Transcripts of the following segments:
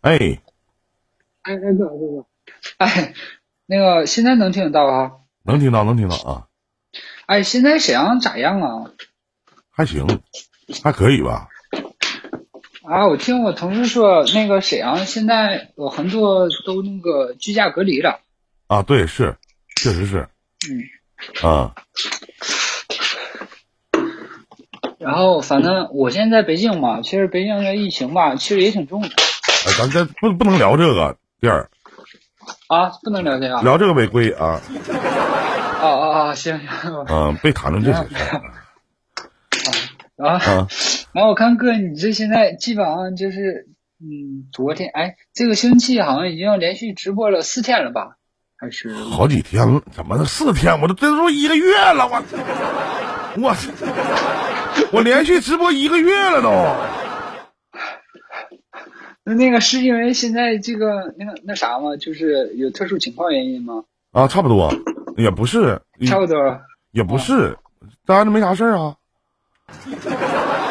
哎，哎哎哥哥哥，哎，那个现在能听得到啊？能听到，能听到啊，哎，现在沈阳咋样啊？还行，还可以吧？啊，我听我同事说，那个沈阳现在有很多都那个居家隔离了。啊，对，是，确实是，嗯，啊，然后反正我现在在北京嘛，其实北京的疫情吧，其实也挺重的哎，咱这不不能聊这个店儿，啊，不能聊这个啊聊这个违规啊，啊啊，行行嗯、别谈论这些事儿 啊。啊。然后我看哥，你这现在基本上就是，嗯，昨天哎，这个星期好像已经连续直播了四天了吧？还是好几天了，怎么四天？我都这都一个月了，我我我连续直播一个月了都。那那个是因为现在这个那个那啥吗？就是有特殊情况原因吗？啊，差不多，也不是，差不多。也不是，待着没啥事儿啊，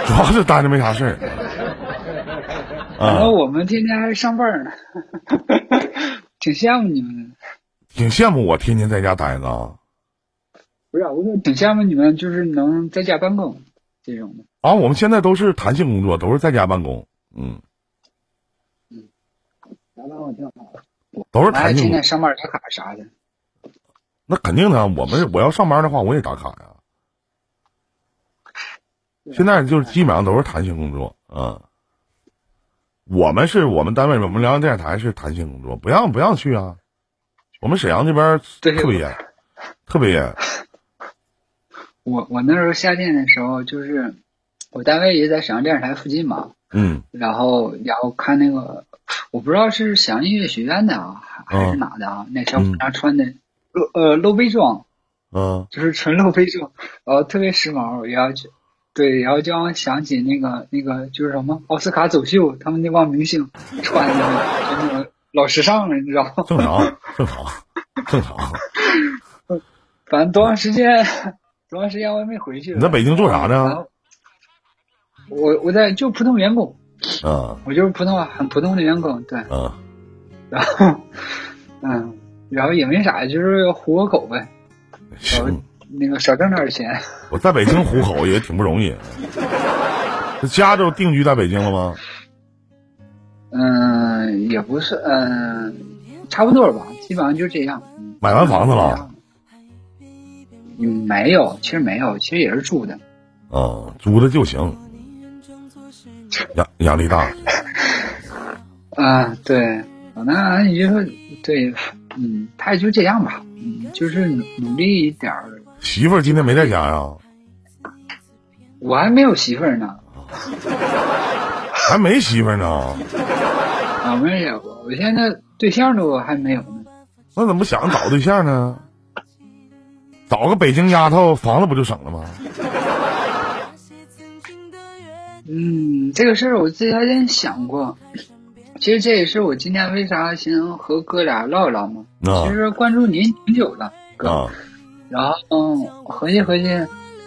主要是待着没啥事儿。啊然后，我们天天还上班呢，挺羡慕你们的。挺羡慕我天天在家待着啊。不是，我说挺羡慕你们，就是能在家办公这种的。啊，我们现在都是弹性工作，都是在家办公，嗯，挺好的。都是弹性工。天天上班打卡啥的。那肯定的，我们我要上班的话，我也打卡呀。现在就是基本上都是弹性工作，嗯。我们是我们单位，我们辽宁电视台是弹性工作，不让不让去啊。我们沈阳这边对特别严，特别严。我我那时候夏天的时候，就是我单位也在沈阳电视台附近嘛，嗯然后然后看那个，我不知道是响音乐学院的啊，还还是嗯哪的啊？那小姑娘穿的露呃露背装，嗯就是纯露背装，然后特别时髦，然后就对，然后就让我想起那个那个就是什么奥斯卡走秀，他们那帮明星穿的就那个老时尚了，你知道吗？正常 正常正常。反正多长时间，多长时间我也没回去。你在北京做啥呢？我我在就普通员工，啊我就是普通很普通的员工，对，啊，然后嗯，然后也没啥，就是糊个口呗，行，那个少挣点钱。我在北京糊口也挺不容易。这家都定居在北京了吗？嗯，也不是，嗯，差不多吧，基本上就这样。嗯买完房子了？嗯，没有，其实没有，其实也是租的。啊，租的就行，压压力大。啊，对，那你就说对，嗯，他也就这样吧，嗯，就是努努力一点儿。媳妇儿今天没在家呀？我还没有媳妇儿呢，还没媳妇儿呢？啊，没有，我现在对象都还没有呢。那怎么不想找对象呢？找个北京丫头，房子不就省了吗？嗯，这个事儿我之前想过，其实这也是我今天为啥想和哥俩唠一唠嘛。啊其实关注您挺久了，哥，啊，然后嗯，合计合计，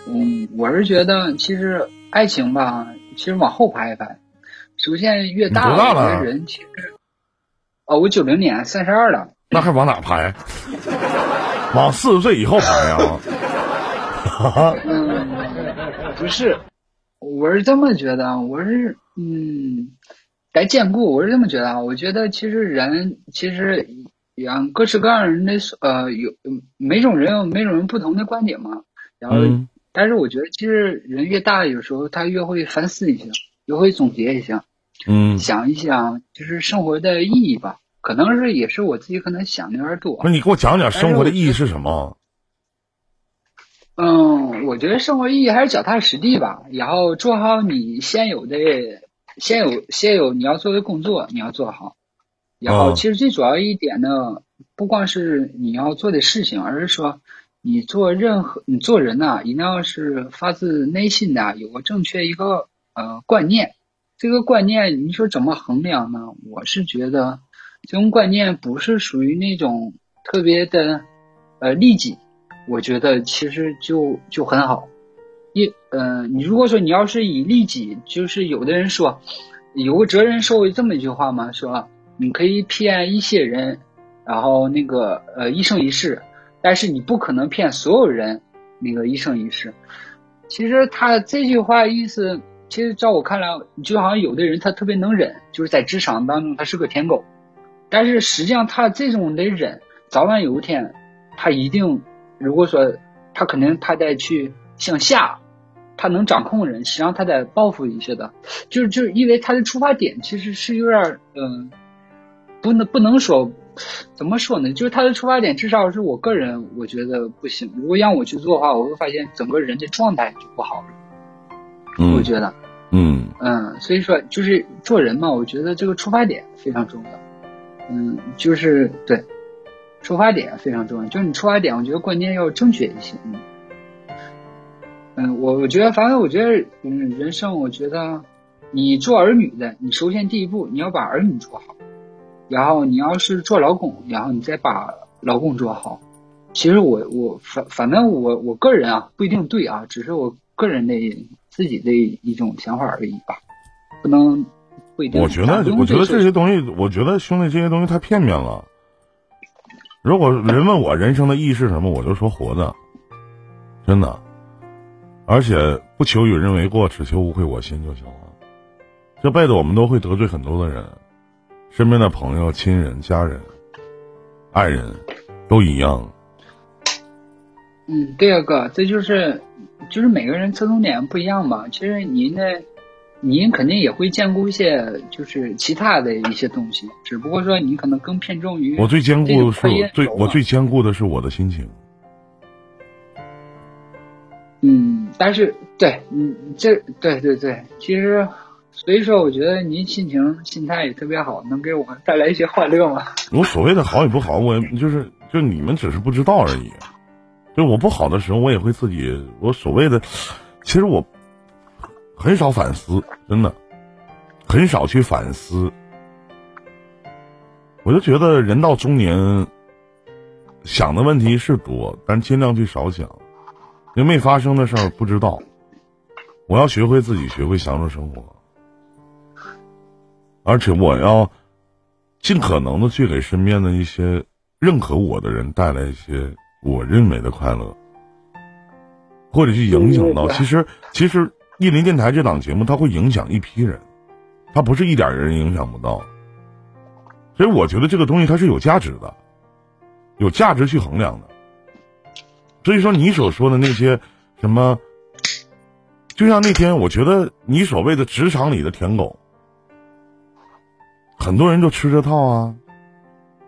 嗯，我是觉得其实爱情吧，其实往后排一排，首先越大的人其实，哦，我九零年三十二了，那还往哪排？往四十岁以后排啊？嗯，不是，我是这么觉得，我是嗯，该兼顾，我是这么觉得啊。我觉得其实人其实养各式各样人的呃有每种人有每种人不同的观点嘛。然后，嗯但是我觉得其实人越大，有时候他越会反思一下，越会总结一下，嗯，想一想就是生活的意义吧。可能是也是我自己可能想的有点多那。你给我讲讲生活的意义是什么？嗯，我觉得生活意义还是脚踏实地吧，然后做好你现有的、现有、现有你要做的工作，你要做好。然后，嗯其实最主要一点呢，不光是你要做的事情，而是说你做任何你做人呐、一定要是发自内心的有个正确一个呃观念。这个观念你说怎么衡量呢？我是觉得这种观念不是属于那种特别的呃利己，我觉得其实就就很好。一呃，你如果说你要是以利己，就是有的人说，有个哲人说过这么一句话嘛，说你可以骗一些人，然后那个呃一生一世，但是你不可能骗所有人那个一生一世。其实他这句话意思，其实照我看来，就好像有的人他特别能忍，就是在职场当中他是个舔狗，但是实际上他这种的忍，早晚有一天他一定，如果说他肯定他在去向下。他能掌控人，实际上他在报复一些的，就是就是因为他的出发点其实是有点嗯，不能不能说怎么说呢？就是他的出发点至少是我个人我觉得不行。如果让我去做的话，我会发现整个人的状态就不好了。嗯，我觉得，嗯嗯，所以说就是做人嘛，我觉得这个出发点非常重要。嗯，就是对，出发点非常重要。就是你出发点，我觉得关键要正确一些。嗯。嗯，我我觉得，反正我觉得，嗯，人生，我觉得，你做儿女的，你首先第一步，你要把儿女做好，然后你要是做老公，然后你再把老公做好。其实我我反反正我我个人啊不一定对啊，只是我个人的自己的一种想法而已吧，不能不一定。我觉得我觉得这些东西，我觉得兄弟这些东西太片面了。如果人问我人生的意义是什么，我就说活着，真的。而且不求与人为过，只求无愧我心就行了。这辈子我们都会得罪很多的人，身边的朋友、亲人、家人、爱人，都一样。嗯，对啊，哥，这就是，就是每个人侧重点不一样嘛。其实您呢，您肯定也会兼顾一些，就是其他的一些东西，只不过说你可能更偏重于。我最兼顾的是最我最兼顾的是我的心情。嗯，但是对，嗯，这对对对，其实，所以说，我觉得您心情、心态也特别好，能给我们带来一些欢乐嘛。我所谓的好与不好，我就是就你们只是不知道而已。就我不好的时候，我也会自己，我所谓的，其实我很少反思，真的，很少去反思。我就觉得人到中年，想的问题是多，但尽量去少想。因为没发生的事儿不知道，我要学会自己学会享受生活，而且我要尽可能的去给身边的一些认可我的人带来一些我认为的快乐，或者去影响到。其实，其实意林电台这档节目，它会影响一批人，它不是一点人影响不到。所以，我觉得这个东西它是有价值的，有价值去衡量的。所以说，你所说的那些什么，就像那天，我觉得你所谓的职场里的舔狗，很多人都吃这套啊。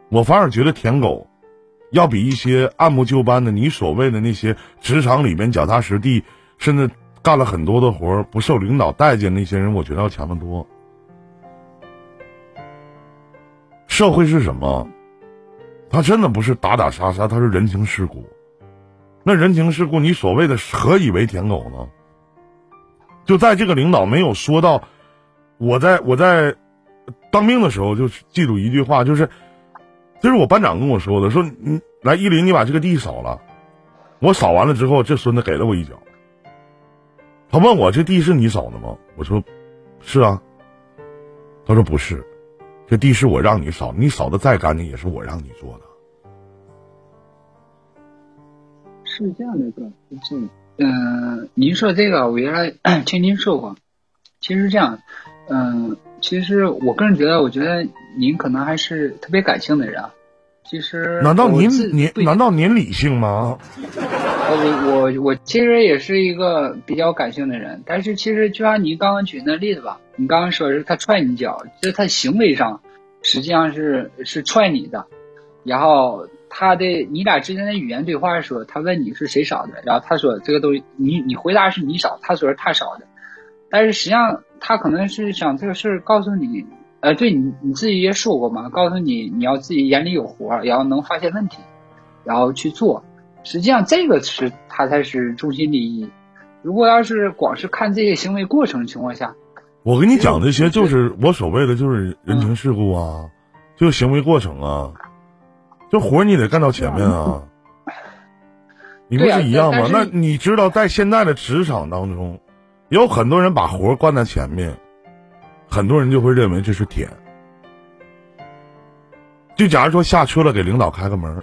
我反而觉得舔狗，要比一些按部就班的你所谓的那些职场里面脚踏实地，甚至干了很多的活儿不受领导待见那些人，我觉得要强得多。社会是什么？他真的不是打打杀杀，他是人情世故。那人情世故，你所谓的何以为舔狗呢？就在这个领导没有说到，我在我在当兵的时候，就记住一句话，就是这是我班长跟我说的，说你来依林，你把这个地扫了。我扫完了之后，这孙子给了我一脚。他问我这地是你扫的吗？我说是啊。他说不是，这地是我让你扫，你扫的再干净也是我让你做的。是这样的，哥，是嗯，您说这个，我原来听您说过。其实这样，嗯，其实我个人觉得，我觉得您可能还是特别感性的人啊。其实，难道您您难道您理性吗？我我我其实也是一个比较感性的人，但是其实就像您刚刚举那例子吧，你刚刚说是他踹你脚，这他行为上实际上是是踹你的，然后。他的你俩之间的语言对话说，他问你是谁少的，然后他说这个东西你你回答是你少，他说是他少的，但是实际上他可能是想这个事儿告诉你，呃，对你你自己也说过嘛，告诉你你要自己眼里有活，然后能发现问题，然后去做。实际上这个是他才是中心利益。如果要是光是看这些行为过程情况下，我跟你讲这些就是我所谓的就是人情世故啊，就行为过程啊。这活你得干到前面啊，你不是一样吗？那你知道，在现在的职场当中，有很多人把活干在前面，很多人就会认为这是舔。就假如说下车了，给领导开个门。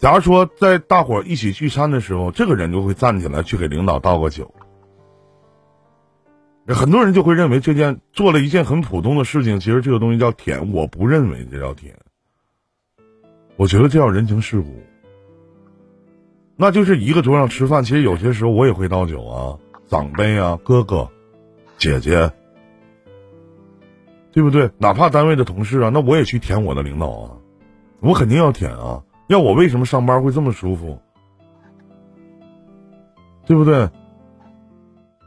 假如说在大伙一起聚餐的时候，这个人就会站起来去给领导倒个酒。很多人就会认为这件做了一件很普通的事情，其实这个东西叫舔。我不认为这叫舔，我觉得这叫人情世故。那就是一个桌上吃饭，其实有些时候我也会倒酒啊，长辈啊，哥哥、姐姐，对不对？哪怕单位的同事啊，那我也去舔我的领导啊，我肯定要舔啊。要我为什么上班会这么舒服？对不对？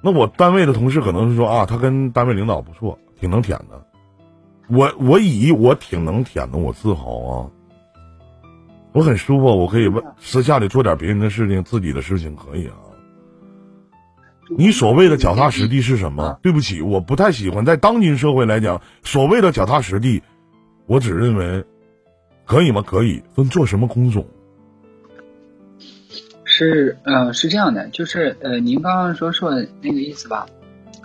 那我单位的同事可能是说啊，他跟单位领导不错，挺能舔的。我我以我挺能舔的，我自豪啊。我很舒服，我可以问私下里做点别人的事情，自己的事情可以啊。你所谓的脚踏实地是什么？对不起，我不太喜欢。在当今社会来讲，所谓的脚踏实地，我只认为。可以吗？可以，分做什么工种？是，呃，是这样的，就是，呃，您刚刚说说那个意思吧。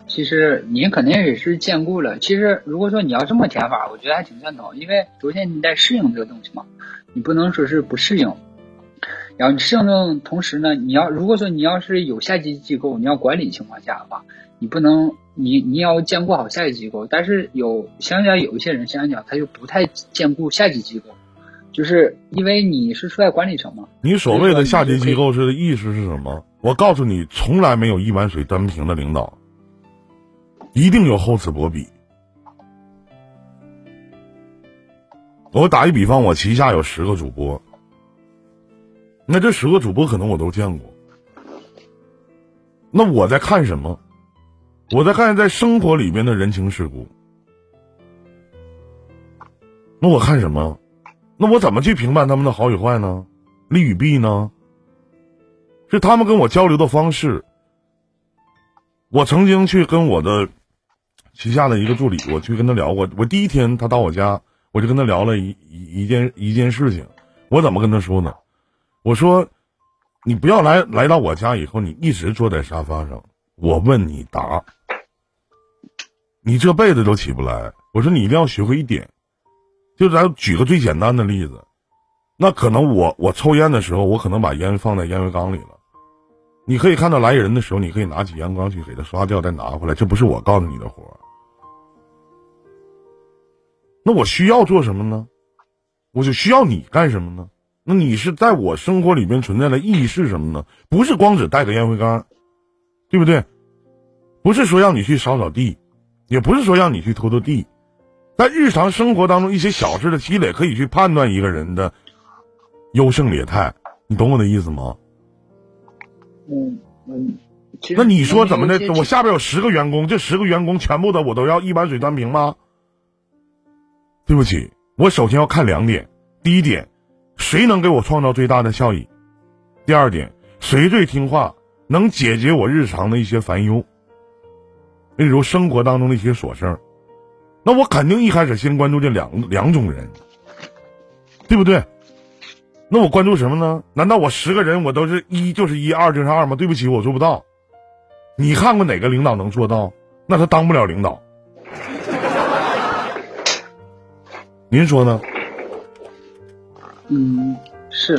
其实您肯定也是兼顾了。其实如果说你要这么填法，我觉得还挺赞同，因为首先你得适应这个东西嘛，你不能说是不适应。然后你适应的同时呢，你要如果说你要是有下级机构，你要管理情况下的话，你不能，你你要兼顾好下级机构。但是有相对有一些人，相对讲他就不太兼顾下级机构。就是因为你是处在管理层嘛？你所谓的下级机构是的意思是什么？我告诉你，从来没有一碗水端平的领导，一定有厚此薄彼。我打一比方，我旗下有十个主播，那这十个主播可能我都见过。那我在看什么？我在看在生活里边的人情世故。那我看什么？那我怎么去评判他们的好与坏呢？利与弊呢？是他们跟我交流的方式。我曾经去跟我的旗下的一个助理，我去跟他聊过。我第一天他到我家，我就跟他聊了一一一件一件事情。我怎么跟他说呢？我说：“你不要来来到我家以后，你一直坐在沙发上，我问你答，你这辈子都起不来。”我说：“你一定要学会一点。”就咱举个最简单的例子，那可能我我抽烟的时候，我可能把烟放在烟灰缸里了。你可以看到来人的时候，你可以拿起烟缸去给他刷掉，再拿回来。这不是我告诉你的活儿。那我需要做什么呢？我就需要你干什么呢？那你是在我生活里面存在的意义是什么呢？不是光只带个烟灰缸，对不对？不是说让你去扫扫地，也不是说让你去拖拖地。在日常生活当中，一些小事的积累可以去判断一个人的优胜劣汰，你懂我的意思吗？嗯嗯。那你说怎么的？我下边有十个员工，这十个员工全部的我都要一碗水端平吗？对不起，我首先要看两点：第一点，谁能给我创造最大的效益；第二点，谁最听话，能解决我日常的一些烦忧，例如生活当中的一些琐事儿。那我肯定一开始先关注这两两种人，对不对？那我关注什么呢？难道我十个人我都是一就是一，二就是二吗？对不起，我做不到。你看过哪个领导能做到？那他当不了领导。您说呢？嗯，是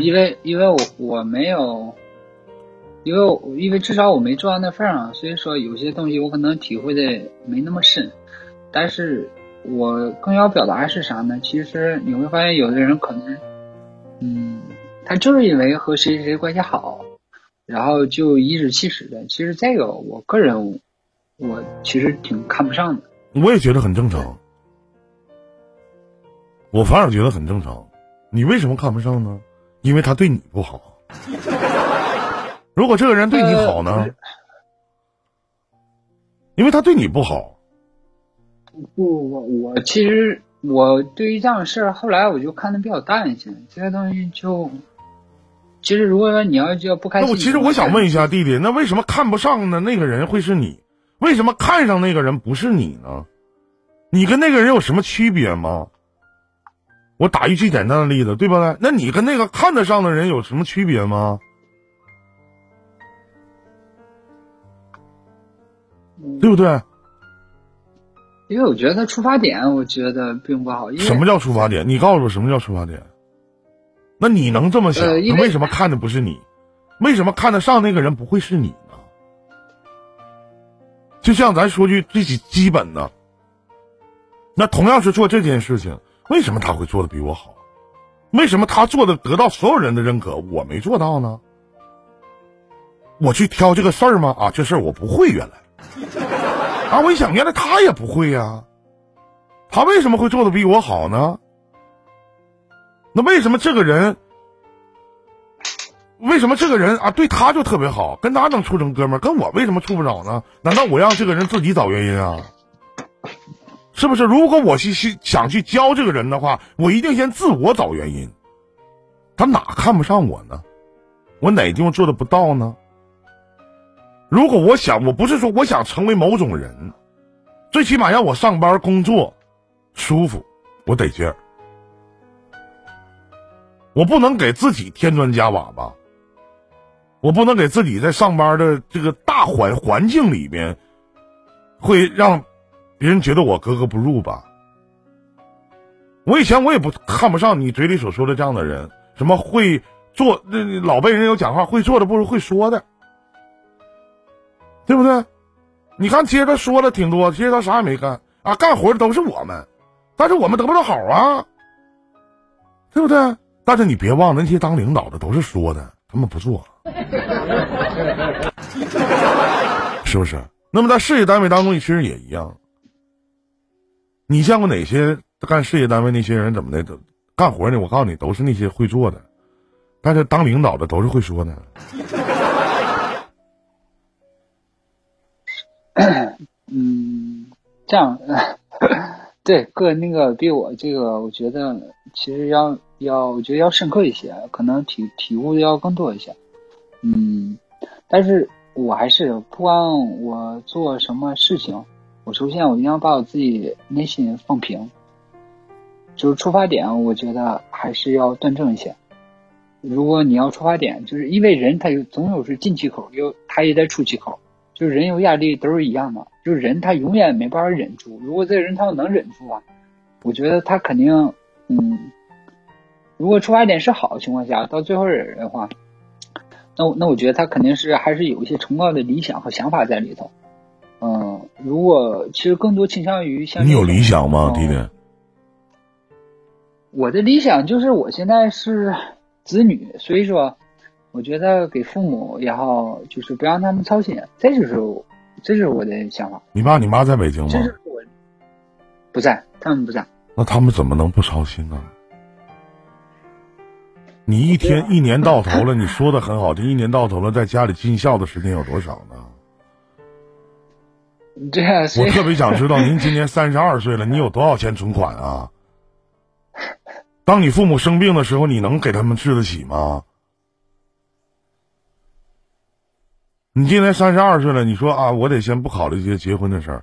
因为因为我我没有，因为因为至少我没做到那份上，所以说有些东西我可能体会的没那么深。但是我更要表达的是啥呢？其实你会发现，有的人可能，嗯，他就是因为和谁谁谁关系好，然后就颐指气使的。其实这个，我个人我其实挺看不上的。我也觉得很正常，我反而觉得很正常。你为什么看不上呢？因为他对你不好。如果这个人对你好呢？因为他对你不好。不，我我其实我对于这样的事儿，后来我就看的比较淡一些。这些东西就，其实如果说你要就要不开心，那我其实我想问一下弟弟，那为什么看不上的那个人会是你？为什么看上那个人不是你呢？你跟那个人有什么区别吗？我打一句简单的例子，对不对？那你跟那个看得上的人有什么区别吗？对不对？因为我觉得他出发点，我觉得并不好。什么叫出发点？你告诉我什么叫出发点？那你能这么想？他为什么看的不是你？为什么看得上那个人不会是你呢？就像咱说句最基基本的，那同样是做这件事情，为什么他会做的比我好？为什么他做的得到所有人的认可，我没做到呢？我去挑这个事儿吗？啊，这事儿我不会，原来啊，我一想，原来他也不会呀。他为什么会做的比我好呢？那为什么这个人？为什么这个人啊对他就特别好，跟他能处成哥们儿，跟我为什么处不着呢？难道我让这个人自己找原因啊？是不是？如果我去去想去教这个人的话，我一定先自我找原因。他哪看不上我呢？我哪地方做的不到呢？如果我想，我不是说我想成为某种人，最起码让我上班工作舒服，我得劲儿。我不能给自己添砖加瓦吧？我不能给自己在上班的这个大环环境里边，会让别人觉得我格格不入吧？我以前我也不看不上你嘴里所说的这样的人，什么会做那老辈人有讲话，会做的不如会说的，对不对？你看，其实他说的挺多，其实他啥也没干啊，干活的都是我们，但是我们得不到好啊，对不对？但是你别忘了，那些当领导的都是说的，他们不做。是不是？那么在事业单位当中，其实也一样。你见过哪些干事业单位那些人怎么的？都干活呢？我告诉你，都是那些会做的。但是当领导的都是会说的。嗯，这样，对，个人那个比我这个，我觉得其实要要，我觉得要深刻一些，可能体体悟的要更多一些。嗯，但是我还是不管我做什么事情，我首先我一定要把我自己内心放平，就是出发点，我觉得还是要端正一些。如果你要出发点，就是因为人他有总有是进气口，有他也得出气口，就是人有压力都是一样的，就是人他永远没办法忍住。如果这个人他要能忍住啊，我觉得他肯定，嗯，如果出发点是好的情况下，到最后忍的话。那那我觉得他肯定是还是有一些崇高的理想和想法在里头，嗯，如果其实更多倾向于像你有理想吗，弟弟？我的理想就是我现在是子女，所以说我觉得给父母也好，就是不让他们操心，这就是这就是我的想法。你爸你妈在北京吗？这是我不在，他们不在。那他们怎么能不操心呢？你一天一年到头了，你说的很好，这一年到头了，在家里尽孝的时间有多少呢？这我特别想知道，您今年三十二岁了，你有多少钱存款啊？当你父母生病的时候，你能给他们治得起吗？你今年三十二岁了，你说啊，我得先不考虑这些结婚的事儿，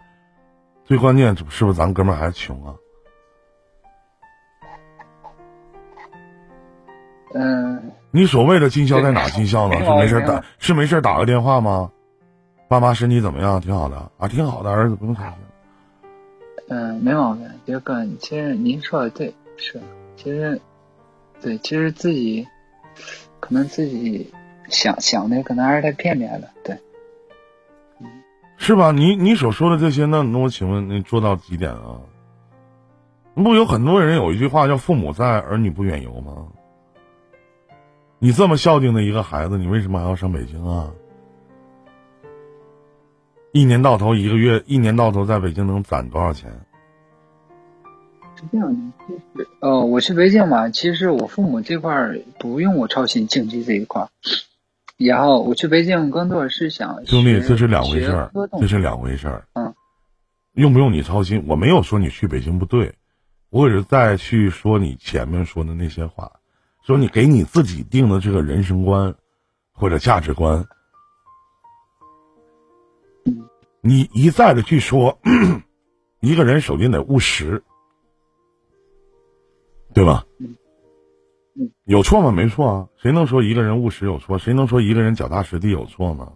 最关键是不是咱哥们儿还穷啊？嗯，你所谓的尽孝在哪尽孝呢？是没事打是没事打个电话吗？爸妈身体怎么样？挺好的啊，挺好的，儿子不用操心。嗯，没毛病，杰哥，其实您说的对，是，其实，对，其实自己可能自己想想的可能还是太片面了，对，嗯，是吧？你你所说的这些，那那我请问你做到几点啊？不有很多人有一句话叫“父母在，儿女不远游”吗？你这么孝敬的一个孩子，你为什么还要上北京啊？一年到头一个月，一年到头在北京能攒多少钱？是这样的，其实呃，我去北京嘛，其实我父母这块儿不用我操心经济这一块儿。然后我去北京更多的是想兄弟，这是两回事儿，这是两回事儿。嗯，用不用你操心？我没有说你去北京不对，我只是再去说你前面说的那些话。说你给你自己定的这个人生观，或者价值观，你一再的去说，一个人首先得务实，对吧？有错吗？没错啊，谁能说一个人务实有错？谁能说一个人脚踏实地有错吗？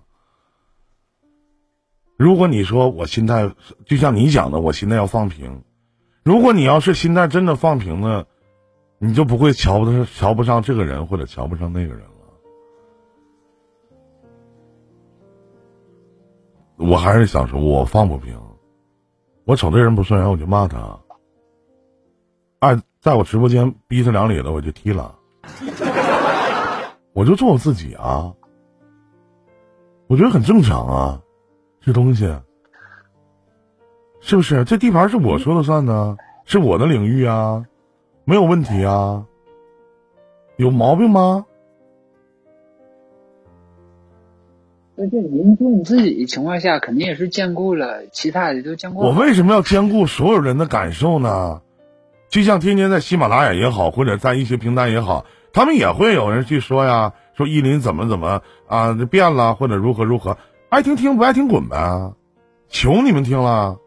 如果你说我心态就像你讲的，我心态要放平。如果你要是心态真的放平了，你就不会瞧不上瞧不上这个人或者瞧不上那个人了。我还是想说，我放不平。我瞅这人不顺眼，我就骂他。哎，在我直播间逼他两里了，我就踢了。我就做我自己啊，我觉得很正常啊，这东西是不是？这地盘是我说了算呢，是我的领域啊，没有问题啊，有毛病吗？那这您做你自己的情况下，肯定也是兼顾了其他的都兼顾。我为什么要兼顾所有人的感受呢？就像天天在喜马拉雅也好，或者在一些平台也好，他们也会有人去说呀，说依林怎么怎么啊变了，或者如何如何，爱听听不爱听滚呗，求你们听了，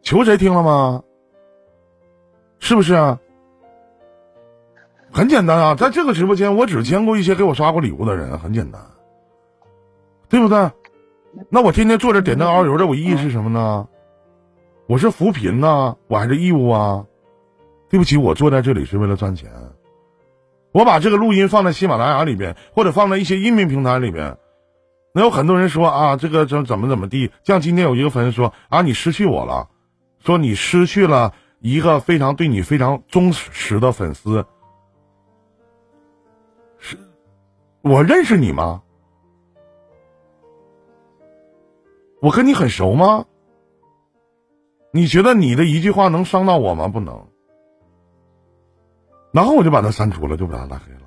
求谁听了吗？是不是？很简单啊，在这个直播间，我只兼顾一些给我刷过礼物的人，很简单。对不对？那我天天坐着点灯熬油的，我意义是什么呢？我是扶贫呢，我还是义务啊？对不起，我坐在这里是为了赚钱。我把这个录音放在喜马拉雅里边，或者放在一些音频平台里边，那有很多人说啊，这个怎怎么怎么地？像今天有一个粉丝说啊，你失去我了，说你失去了一个非常对你非常忠实的粉丝。是，我认识你吗？我跟你很熟吗？你觉得你的一句话能伤到我吗？不能。然后我就把他删除了，就把他拉黑了。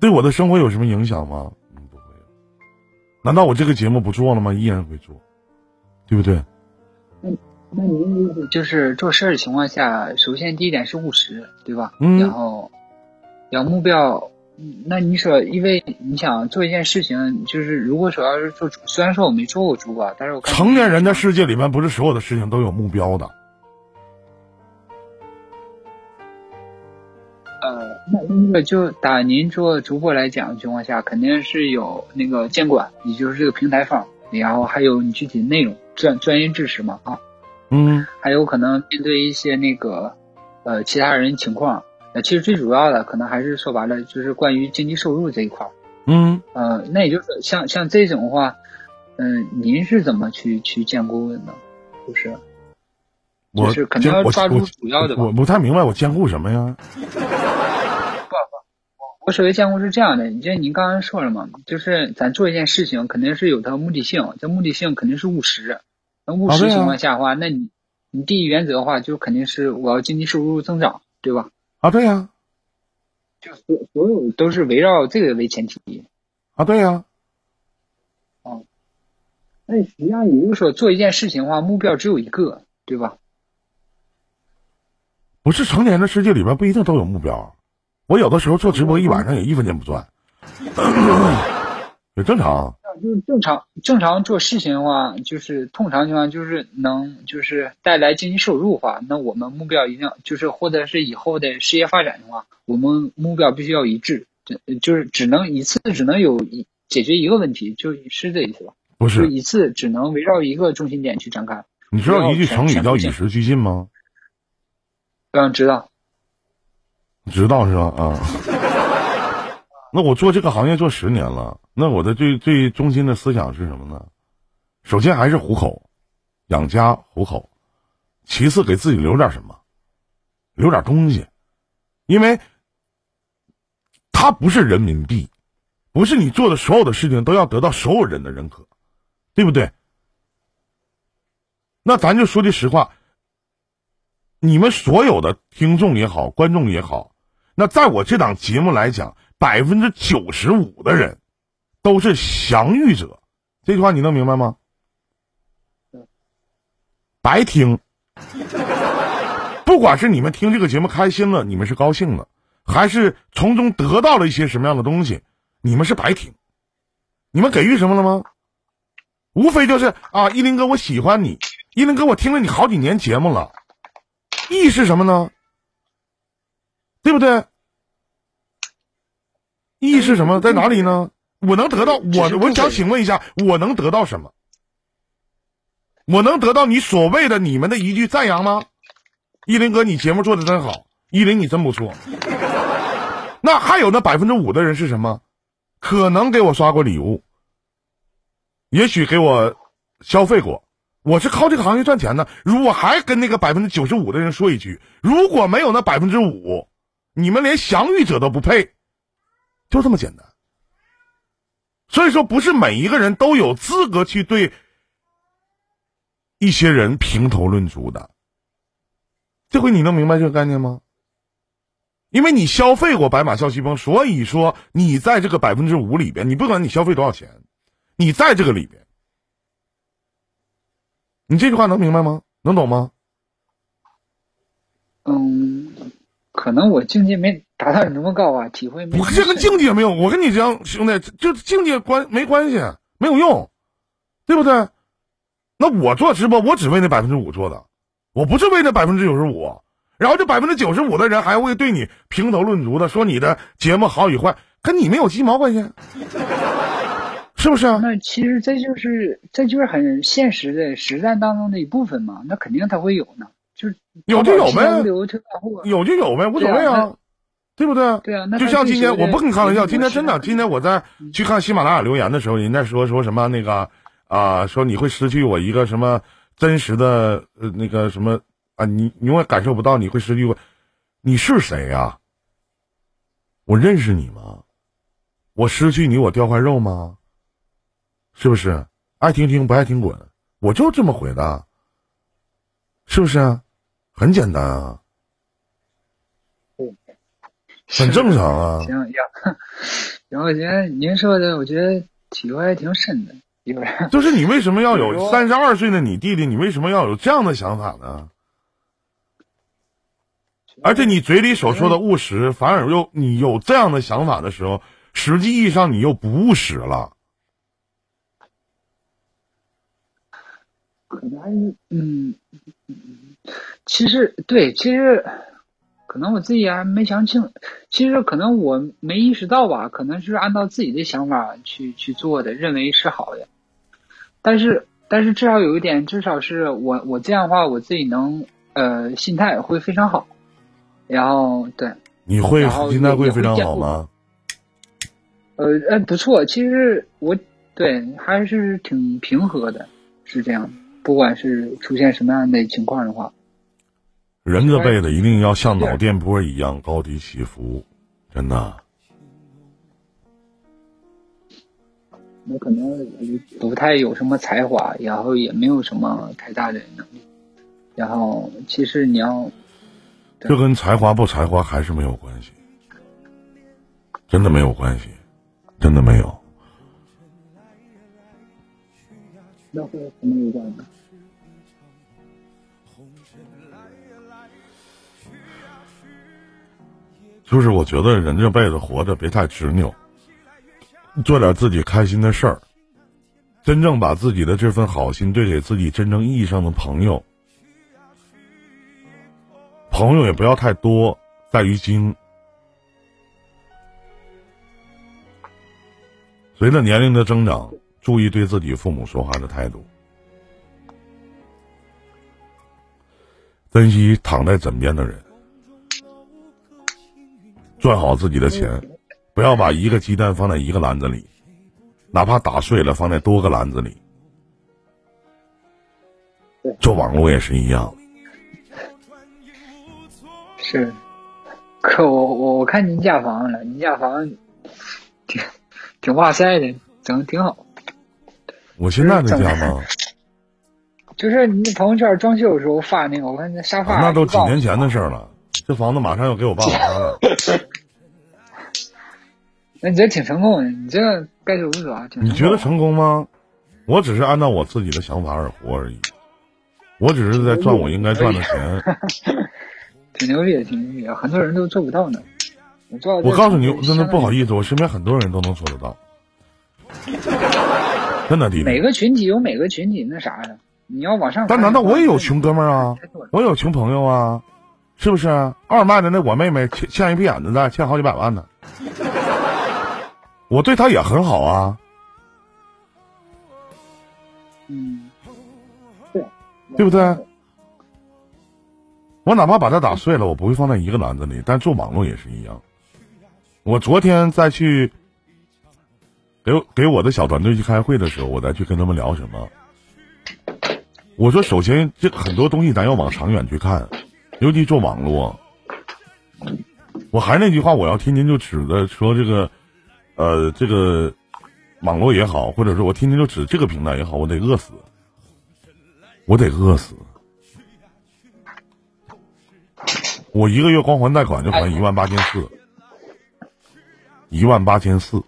对我的生活有什么影响吗？嗯不会。难道我这个节目不做了吗？依然会做，对不对？那那您就是做事的情况下，首先第一点是务实，对吧？嗯。然后，要目标。那你说，因为你想做一件事情，就是如果说要是做主，虽然说我没做过主管，但是我成年人的世界里面，不是所有的事情都有目标的。呃，那那个就打您做主播来讲的情况下，肯定是有那个监管，也就是这个平台方，然后还有你具体内容专专业知识嘛啊，嗯，还有可能面对一些那个呃其他人情况。其实最主要的可能还是说白了，就是关于经济收入这一块。嗯，呃，那也就是像像这种话，嗯，您是怎么去去兼顾的呢？就是，就是肯定要抓住主要的。我不太明白，我兼顾什么呀？不不，我所谓兼顾是这样的，你这您刚刚说了嘛，就是咱做一件事情肯定是有它目的性，这目的性肯定是务实。那务实情况下的话，那你你第一原则的话，就肯定是我要经济收入增长，对吧？啊，对呀，就所所有都是围绕这个为前提。啊，对呀。啊，那实际上也就是说，做一件事情的话，目标只有一个，对吧？不是成年的世界里边不一定都有目标。我有的时候做直播一晚上也一分钱不赚，也正常。就是正常正常做事情的话，就是通常情况就是能就是带来经济收入的话，那我们目标一定要就是或者是以后的事业发展的话，我们目标必须要一致，就就是只能一次只能有一解决一个问题，就是这意思吧？不是一次只能围绕一个中心点去展开。你知道一句成语叫与时俱进吗？嗯，知道。知道是吧？啊。那我做这个行业做十年了，那我的最最中心的思想是什么呢？首先还是糊口，养家糊口，其次给自己留点什么，留点东西，因为它不是人民币，不是你做的所有的事情都要得到所有人的认可，对不对？那咱就说句实话，你们所有的听众也好，观众也好，那在我这档节目来讲。百分之九十五的人都是享誉者，这句话你能明白吗？白听，不管是你们听这个节目开心了，你们是高兴了，还是从中得到了一些什么样的东西，你们是白听。你们给予什么了吗？无非就是啊，依林哥，我喜欢你，依林哥，我听了你好几年节目了，义是什么呢？对不对？意义是什么？在哪里呢？我能得到我？我想请问一下，我能得到什么？我能得到你所谓的你们的一句赞扬吗？依林哥，你节目做的真好，依林你真不错。那还有那百分之五的人是什么？可能给我刷过礼物，也许给我消费过。我是靠这个行业赚钱的。如果还跟那个百分之九十五的人说一句，如果没有那百分之五，你们连享誉者都不配，就这么简单。所以说，不是每一个人都有资格去对一些人评头论足的。这回你能明白这个概念吗？因为你消费过白马啸西风，所以说你在这个百分之五里边，你不管你消费多少钱，你在这个里边，你这句话能明白吗？能懂吗？嗯，可能我境界没达到你那么高啊，体会没。我这跟境界没有，我跟你讲，兄弟，就境界关没关系，没有用，对不对？那我做直播，我只为那百分之五做的，我不是为那百分之九十五。然后这百分之九十五的人还会对你评头论足的，说你的节目好与坏，跟你没有鸡毛关系，是不是啊？那其实这就是这就是很现实的实战当中的一部分嘛。那肯定他会有呢，就是有就有呗，有有就有呗，无所谓啊，对不对？对啊，那就像今天我不跟你开玩笑，今天真的，今天我在去看喜马拉雅留言的时候，人家说说什么那个啊，说你会失去我一个什么真实的呃那个什么。啊，你你永远感受不到，你会失去我。你是谁呀？我认识你吗？我失去你，我掉块肉吗？是不是？爱听听，不爱听滚。我就这么回的，是不是？很简单啊，很正常啊。行，行，我觉得您说的，我觉得体会还挺深的，就是你为什么要有三十二岁的你弟弟？你为什么要有这样的想法呢？而且你嘴里所说的务实，反而又你有这样的想法的时候，实际意义上你又不务实了。可能，嗯，其实对，其实可能我自己还没想清，其实可能我没意识到吧，可能是按照自己的想法去去做的，认为是好的。但是，但是至少有一点，至少是我我这样的话，我自己能呃心态会非常好。然后对，你会心态会非常好吗？呃，哎，不错，其实我对还是挺平和的，是这样。不管是出现什么样的情况的话，人这辈子一定要像脑电波一样高低起伏，真的。我可能不太有什么才华，然后也没有什么太大的能力，然后其实你要。这跟才华不才华还是没有关系，真的没有关系，真的没有。那和什么有关呢？就是我觉得人这辈子活着别太执拗，做点自己开心的事儿，真正把自己的这份好心对给自己真正意义上的朋友。朋友也不要太多，在于精。随着年龄的增长，注意对自己父母说话的态度，珍惜躺在枕边的人，赚好自己的钱，不要把一个鸡蛋放在一个篮子里，哪怕打碎了放在多个篮子里。做网络也是一样。是，可我我我看您家房了，您家房挺挺哇塞的，整的挺好。我现在的家吗？就是你朋友圈装修的时候发那个，我看那沙发。那都几年前的事了，这房子马上要给我爸妈了。那你这挺成功的，你这该说不说啊？你觉得成功吗？我只是按照我自己的想法而活而已，我只是在赚我应该赚的钱。挺牛逼，挺牛逼，很多人都做不到呢。我我告诉你，真的不好意思，我身边很多人都能做得到。真的，弟弟。每个群体有每个群体那啥的，你要往上。但难道我也有穷哥们儿啊？我有穷朋友啊，是不是？二麦的那我妹妹欠欠一屁眼子债，欠好几百万呢。我对她也很好啊。嗯。对，对不对？我哪怕把它打碎了，我不会放在一个篮子里。但做网络也是一样。我昨天再去给给我的小团队去开会的时候，我再去跟他们聊什么？我说，首先这很多东西咱要往长远去看，尤其做网络。我还是那句话，我要天天就指着说这个，呃，这个网络也好，或者说我天天就指这个平台也好，我得饿死，我得饿死。我一个月光还贷款就还一万八千四，一万八千四，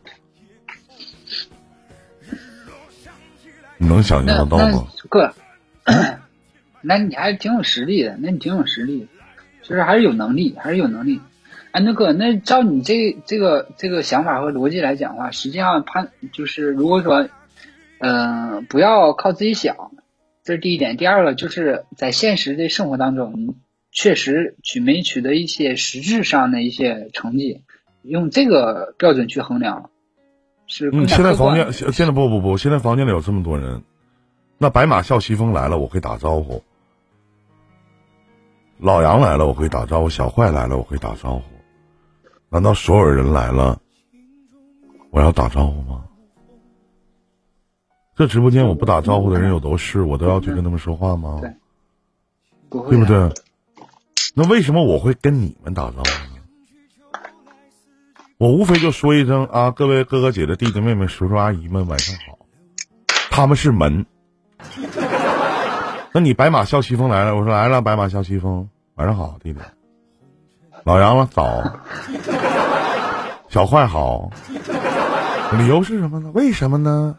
你能想象得到吗？哥，那你还是挺有实力的，那你挺有实力，就是还是有能力，还是有能力。哎，那个，那照你这这个这个想法和逻辑来讲的话，实际上判就是如果说，嗯，不要靠自己想，这是第一点。第二个就是在现实的生活当中。确实取没取得一些实质上的一些成绩，用这个标准去衡量，是嗯。现在房间现在不不不，现在房间里有这么多人，那白马啸西风来了，我会打招呼；老杨来了，我会打招呼；小坏来了，我会打招呼。难道所有人来了，我要打招呼吗？这直播间我不打招呼的人有都是，我都要去跟他们说话吗？对，对不对？那为什么我会跟你们打招呼呢？我无非就说一声啊，各位哥哥姐姐、弟弟妹妹、叔叔阿姨们，晚上好。他们是门。那你白马啸西风来了，我说来了，白马啸西风，晚上好，弟弟。老杨了，早。小坏好。理由是什么呢？为什么呢？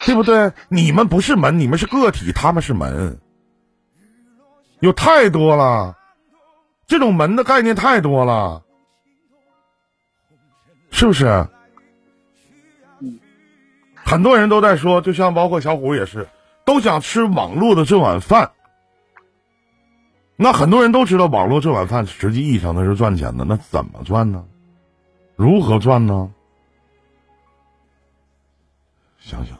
对不对？你们不是门，你们是个体，他们是门。有太多了，这种门的概念太多了，是不是？很多人都在说，就像包括小虎也是，都想吃网络的这碗饭。那很多人都知道，网络这碗饭实际意义上它是赚钱的，那怎么赚呢？如何赚呢？想想。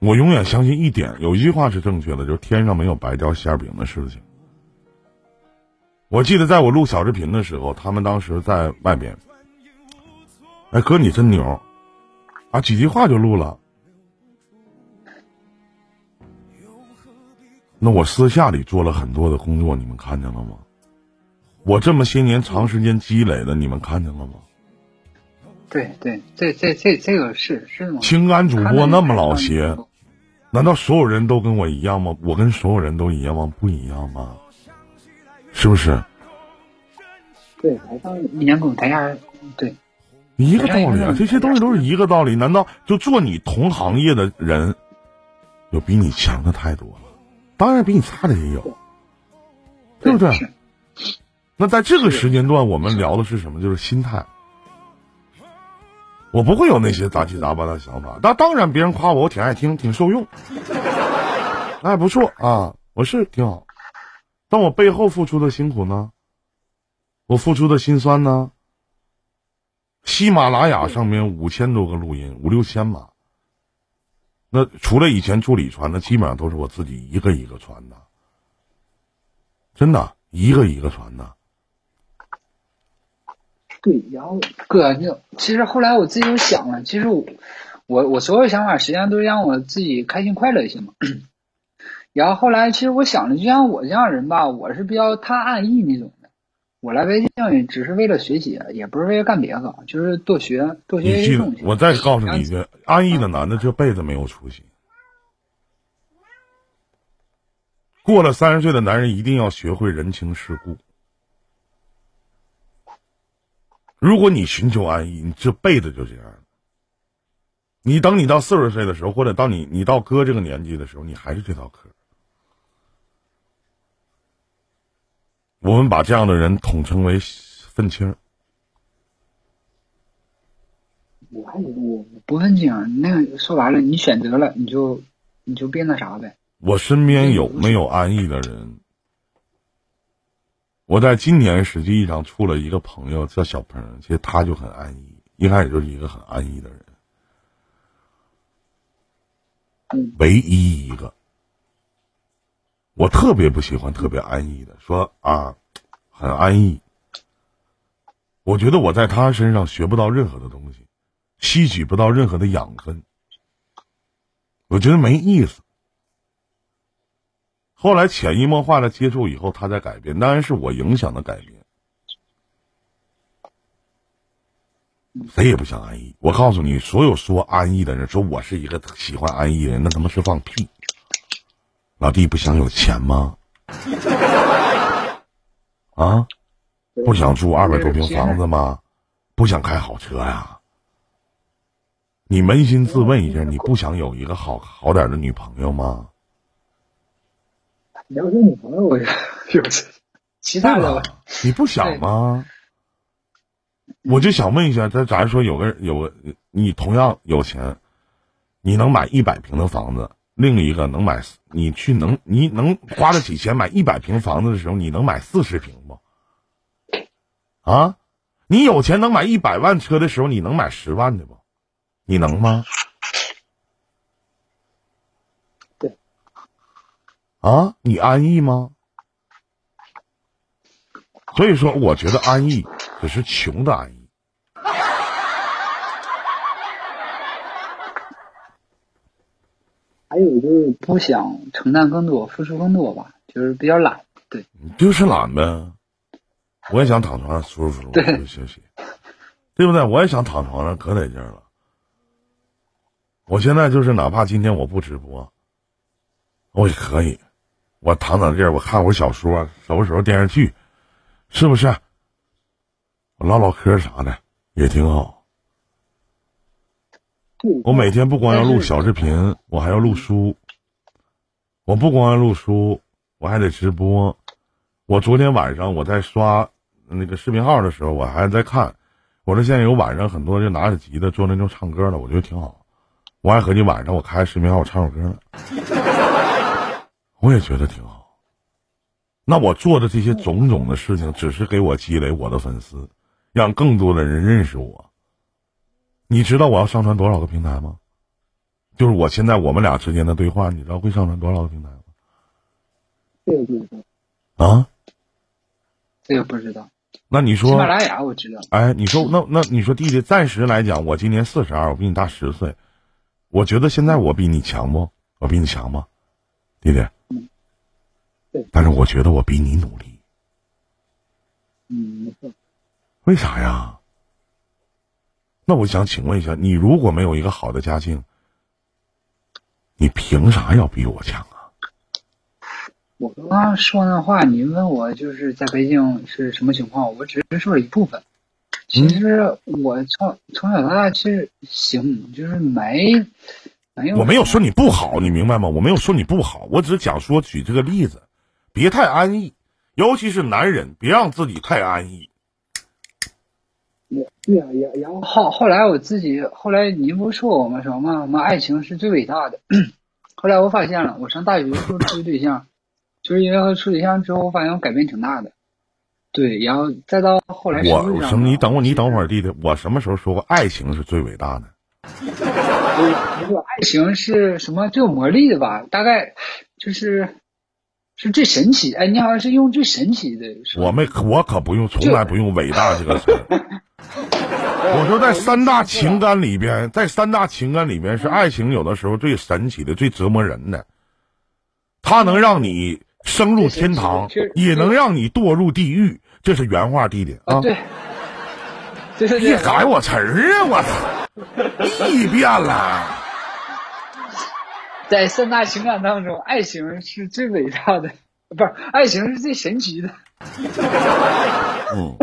我永远相信一点，有一句话是正确的，就是天上没有白掉馅饼的事情。我记得在我录小视频的时候，他们当时在外边，哎哥你真牛，啊几句话就录了。那我私下里做了很多的工作，你们看见了吗？我这么些年长时间积累的，你们看见了吗？对对，这这这这个是是吗？情感主播那么老些。难道所有人都跟我一样吗？我跟所有人都一样吗？不一样吗？是不是？对，台上一年跟台下对，一个道理啊！这些东西都是一个道理。难道就做你同行业的人，有比你强的太多了？当然，比你差的也有，对不对？那在这个时间段，我们聊的是什么？就是心态。我不会有那些杂七杂八的想法，那当然别人夸我，我挺爱听，挺受用，那 还不错啊，我是挺好。但我背后付出的辛苦呢？我付出的心酸呢？喜马拉雅上面五千多个录音，五六千吧。那除了以前助理传的，基本上都是我自己一个一个传的，真的一个一个传的。对，然后哥，就其实后来我自己又想了，其实我我我所有想法实际上都是让我自己开心快乐一些嘛。然后后来其实我想了，就像我这样人吧，我是比较贪安逸那种。我来微信教育只是为了学习，也不是为了干别的，就是多学多学一些东西。我再告诉你一句，安逸的男的这辈子没有出息。过了三十岁的男人一定要学会人情世故。如果你寻求安逸，你这辈子就这样。你等你到四十岁的时候，或者到你你到哥这个年纪的时候，你还是这套嗑。我们把这样的人统称为愤青。我还我不愤青，那个说白了，你选择了，你就你就别那啥呗。我身边有没有安逸的人？我在今年实际上处了一个朋友，叫小鹏，其实他就很安逸，一开始就是一个很安逸的人。唯一一个。我特别不喜欢特别安逸的，说啊，很安逸。我觉得我在他身上学不到任何的东西，吸取不到任何的养分，我觉得没意思。后来潜移默化的接触以后，他在改变，当然是我影响的改变。谁也不想安逸。我告诉你，所有说安逸的人，说我是一个喜欢安逸的人，那他妈是放屁。老弟不想有钱吗？啊，不想住二百多平房子吗？不想开好车呀？你扪心自问一下，你不想有一个好好点的女朋友吗？你要说女朋友，我有其他的，你不想吗？我就想问一下，咱咱说有个有个，你同样有钱，你能买一百平的房子，另一个能买，你去能你能花得起钱买一百平房子的时候，你能买四十平不？啊，你有钱能买一百万车的时候，你能买十万的不？你能吗？对。啊，你安逸吗？所以说，我觉得安逸。只是穷的安逸，还有就是不想承担更多、付出更多吧，就是比较懒。对，就是懒呗。我也想躺床上舒舒服服休息，对不对？我也想躺床上可得劲了。我现在就是，哪怕今天我不直播，我也可以，我躺躺地儿，我看会小说，收拾收拾电视剧，是不是？我唠唠嗑啥的也挺好。我每天不光要录小视频，我还要录书。我不光要录书，我还得直播。我昨天晚上我在刷那个视频号的时候，我还在看。我说现在有晚上很多就拿着吉他做那种唱歌的，我觉得挺好。我还合计晚上我开视频号我唱首歌呢，我也觉得挺好。那我做的这些种种的事情，只是给我积累我的粉丝。让更多的人认识我。你知道我要上传多少个平台吗？就是我现在我们俩之间的对话，你知道会上传多少个平台吗？这个不知道。啊？这个不知道。那你说？喜马拉雅我知道。哎，你说那那你说弟弟，暂时来讲，我今年四十二，我比你大十岁，我觉得现在我比你强不？我比你强吗？弟弟。嗯。对。但是我觉得我比你努力。嗯，没错。为啥呀？那我想请问一下，你如果没有一个好的家境，你凭啥要比我强啊？我刚刚说那话，你问我就是在北京是什么情况，我只是说了一部分。其实我从从小到大其实行，就是没没有。我没有说你不好，你明白吗？我没有说你不好，我只是讲说举这个例子，别太安逸，尤其是男人，别让自己太安逸。对呀，也然后后后来我自己后来您不说我们什么什么爱情是最伟大的，后来我发现了，我上大学的时候处对象，就是因为和处对象之后，我发现我改变挺大的。对，然后再到后来，我什么？你等我，你等会儿，弟弟，我什么时候说过爱情是最伟大的？不是，爱情是什么最有魔力的吧？大概就是是最神奇。哎，你好像是用最神奇的。我没，我可不用，从来不用伟大这个词。我说，在三大情感里边，在三大情感里边，是爱情有的时候最神奇的、最折磨人的。它能让你升入天堂，也能让你堕入地狱。这是原话，弟弟啊。对，别改我词儿啊！我操，一变了。在三大情感当中，爱情是最伟大的，不是？爱情是最神奇的。嗯。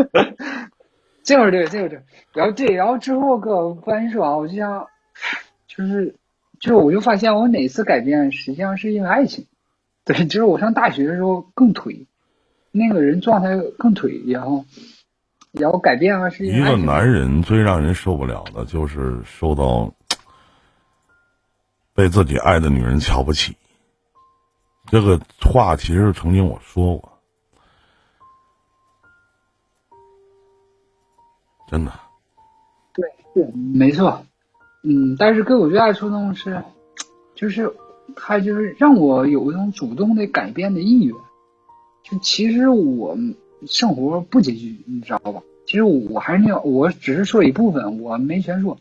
这会儿对，这会儿对，然后对，然后之后哥，我跟你说啊，我就想，就是，就是我就发现我哪次改变，实际上是因为爱情。对，就是我上大学的时候更颓，那个人状态更颓，然后，然后改变了是。一个男人最让人受不了的就是受到被自己爱的女人瞧不起。这个话其实曾经我说过。真的，对，对，没错，嗯，但是给我最大的触动是，就是他就是让我有一种主动的改变的意愿。就其实我生活不拮据，你知道吧？其实我还是那，我只是说一部分，我没全说。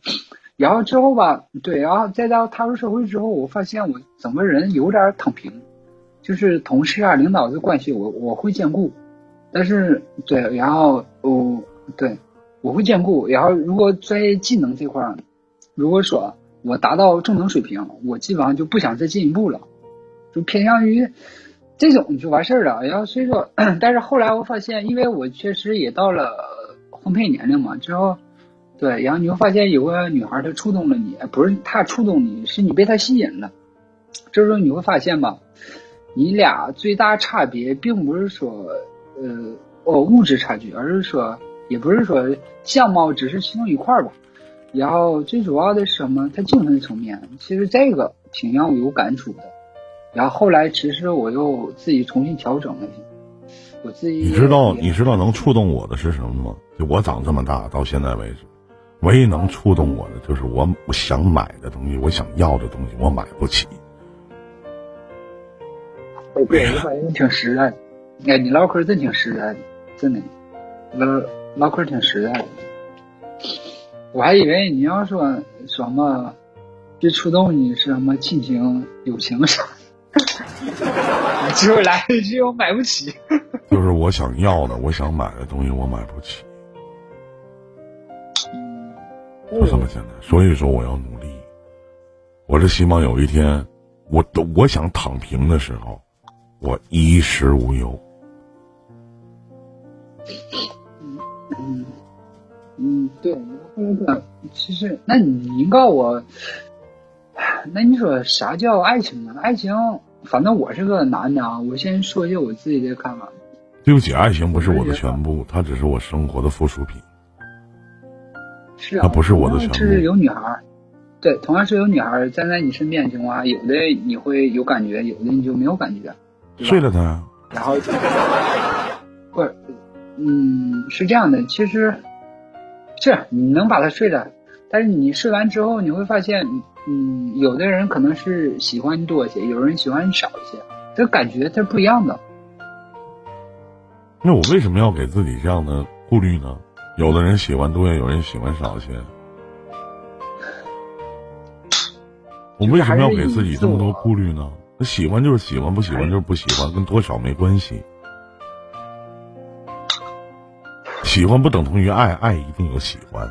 然后之后吧，对，然后再到踏入社会之后，我发现我整个人有点躺平，就是同事啊、领导的关系，我我会兼顾，但是对，然后我对我会兼顾。然后如果在技能这块儿，如果说我达到中等水平，我基本上就不想再进一步了，就偏向于这种就完事儿了。然后所以说，但是后来我发现，因为我确实也到了婚配年龄嘛，之后。对，然后你会发现有个女孩她触动了你，不是她触动你，是你被她吸引了。这时候你会发现吧，你俩最大差别并不是说呃哦物质差距，而是说也不是说相貌只是其中一块吧。然后最主要的是什么？他精神层面，其实这个挺让我有感触的。然后后来其实我又自己重新调整了一下，我自己你知道你知道能触动我的是什么吗？就我长这么大到现在为止。唯一能触动我的就是我我想买的东西，我想要的东西，我买不起。对，我感觉你挺实在的。哎，你唠嗑真挺实在的，真的，唠唠嗑挺实在的。我还以为你要说什么最触动你是什么亲情、友情啥，结果来一句我买不起。就是我想要的，我想买的东西，我买不起。就这么简单，所以说我要努力。我是希望有一天，我都我想躺平的时候，我衣食无忧。嗯对，其实，那你告诉我，那你说啥叫爱情呢？爱情，反正我是个男的啊，我先说一下我自己的看法。对不起，爱情不是我的全部，它只是我生活的附属品。是啊，它不是我的全部。是有女孩，对，同样是有女孩站在你身边的情况下，有的你会有感觉，有的你就没有感觉。睡了她。然后，不，嗯，是这样的，其实是你能把他睡了，但是你睡完之后，你会发现，嗯，有的人可能是喜欢多一些，有人喜欢少一些，这感觉它不一样的。那我为什么要给自己这样的顾虑呢？有的人喜欢多些，有人喜欢少些。我为什么要给自己这么多顾虑呢？那喜欢就是喜欢，不喜欢就是不喜欢，跟多少没关系。喜欢不等同于爱，爱一定有喜欢。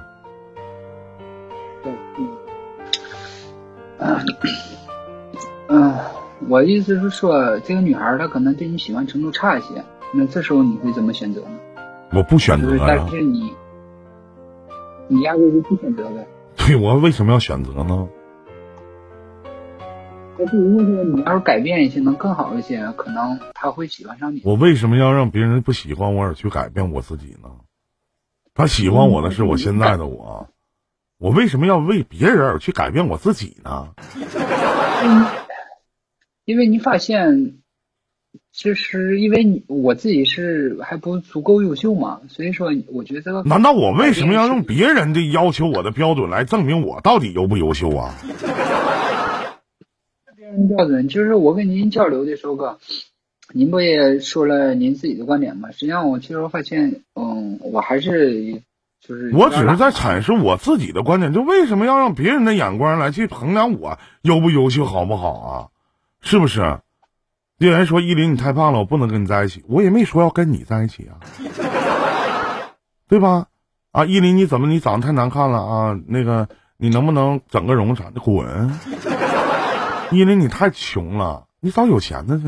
对，嗯，嗯，我的意思是说，这个女孩她可能对你喜欢程度差一些，那这时候你会怎么选择呢？我不选择呀。但是你。你压根就不选择呗？对，我为什么要选择呢？但是如果说你要是改变一些，能更好一些，可能他会喜欢上你。我为什么要让别人不喜欢我而去改变我自己呢？他喜欢我的是我现在的我，我为什么要为别人而去改变我自己呢？因为你发现。其实，因为你我自己是还不足够优秀嘛，所以说我觉得。难道我为什么要用别人的要求我的标准来证明我到底优不优秀啊？别人标准就是我跟您交流的时候，哥，您不也说了您自己的观点吗？实际上，我其实发现，嗯，我还是就是。我只是在阐述我自己的观点，就为什么要让别人的眼光来去衡量我优不优秀，好不好啊？是不是？有人说依林你太胖了，我不能跟你在一起。我也没说要跟你在一起啊，对吧？啊，依林你怎么你长得太难看了啊？那个你能不能整个容啥的？滚！依林你太穷了，你找有钱的去。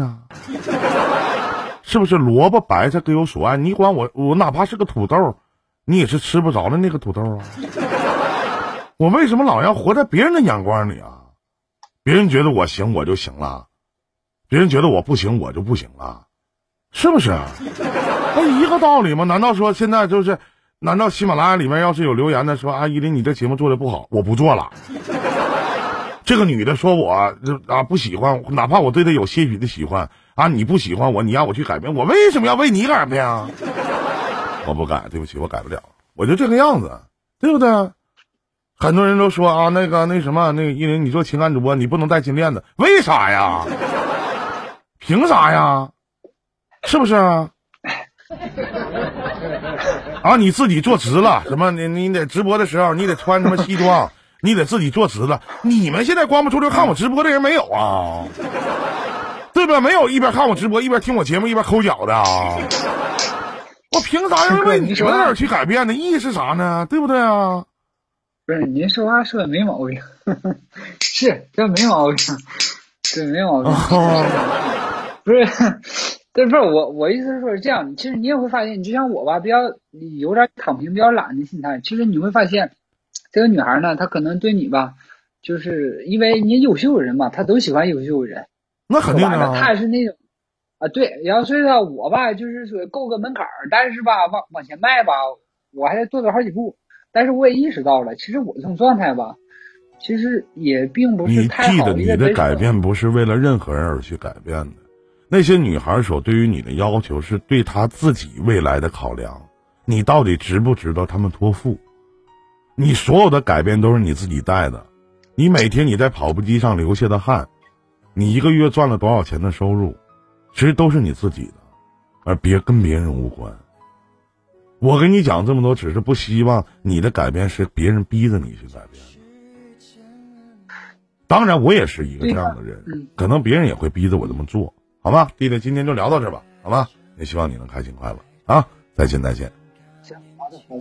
是不是萝卜白菜各有所爱？你管我，我哪怕是个土豆，你也是吃不着的那个土豆啊。我为什么老要活在别人的眼光里啊？别人觉得我行，我就行了。别人觉得我不行，我就不行了，是不是？那一个道理吗？难道说现在就是？难道喜马拉雅里面要是有留言的说啊，依林你这节目做的不好，我不做了。这个女的说我啊不喜欢，哪怕我对她有些许的喜欢啊，你不喜欢我，你让我去改变，我为什么要为你改变啊？我不改，对不起，我改不了，我就这个样子，对不对？很多人都说啊，那个那什么，那个依林，你做情感主播，你不能戴金链子，为啥呀？凭啥呀？是不是啊？啊，你自己做直了，什么？你你得直播的时候，你得穿什么西装，你得自己做直了。你们现在光不出溜看我直播的人没有啊？对吧？没有一边看我直播一边听我节目一边抠脚的啊？我凭啥要为你们而去改变呢？意义是啥呢？对不对啊？不是您说话说的没毛病，是这没毛病，对没毛病。不是，这不是我，我意思是说是这样。其实你也会发现，你就像我吧，比较有点躺平、比较懒的心态。其实你会发现，这个女孩呢，她可能对你吧，就是因为你优秀的人嘛，她都喜欢优秀的人。那肯定的，她是那种啊，对。然后所以说，我吧，就是说够个门槛儿，但是吧，往往前迈吧，我还得多走好几步。但是我也意识到了，其实我这种状态吧，其实也并不是太好。你记得，你的改变不是为了任何人而去改变的。那些女孩所对于你的要求，是对她自己未来的考量。你到底值不值得他们托付？你所有的改变都是你自己带的。你每天你在跑步机上流下的汗，你一个月赚了多少钱的收入，其实都是你自己的，而别跟别人无关。我跟你讲这么多，只是不希望你的改变是别人逼着你去改变当然，我也是一个这样的人，可能别人也会逼着我这么做，好吗？弟弟，今天就聊到这吧，好吗？也希望你能开心快乐啊！再见，再见。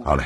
好嘞。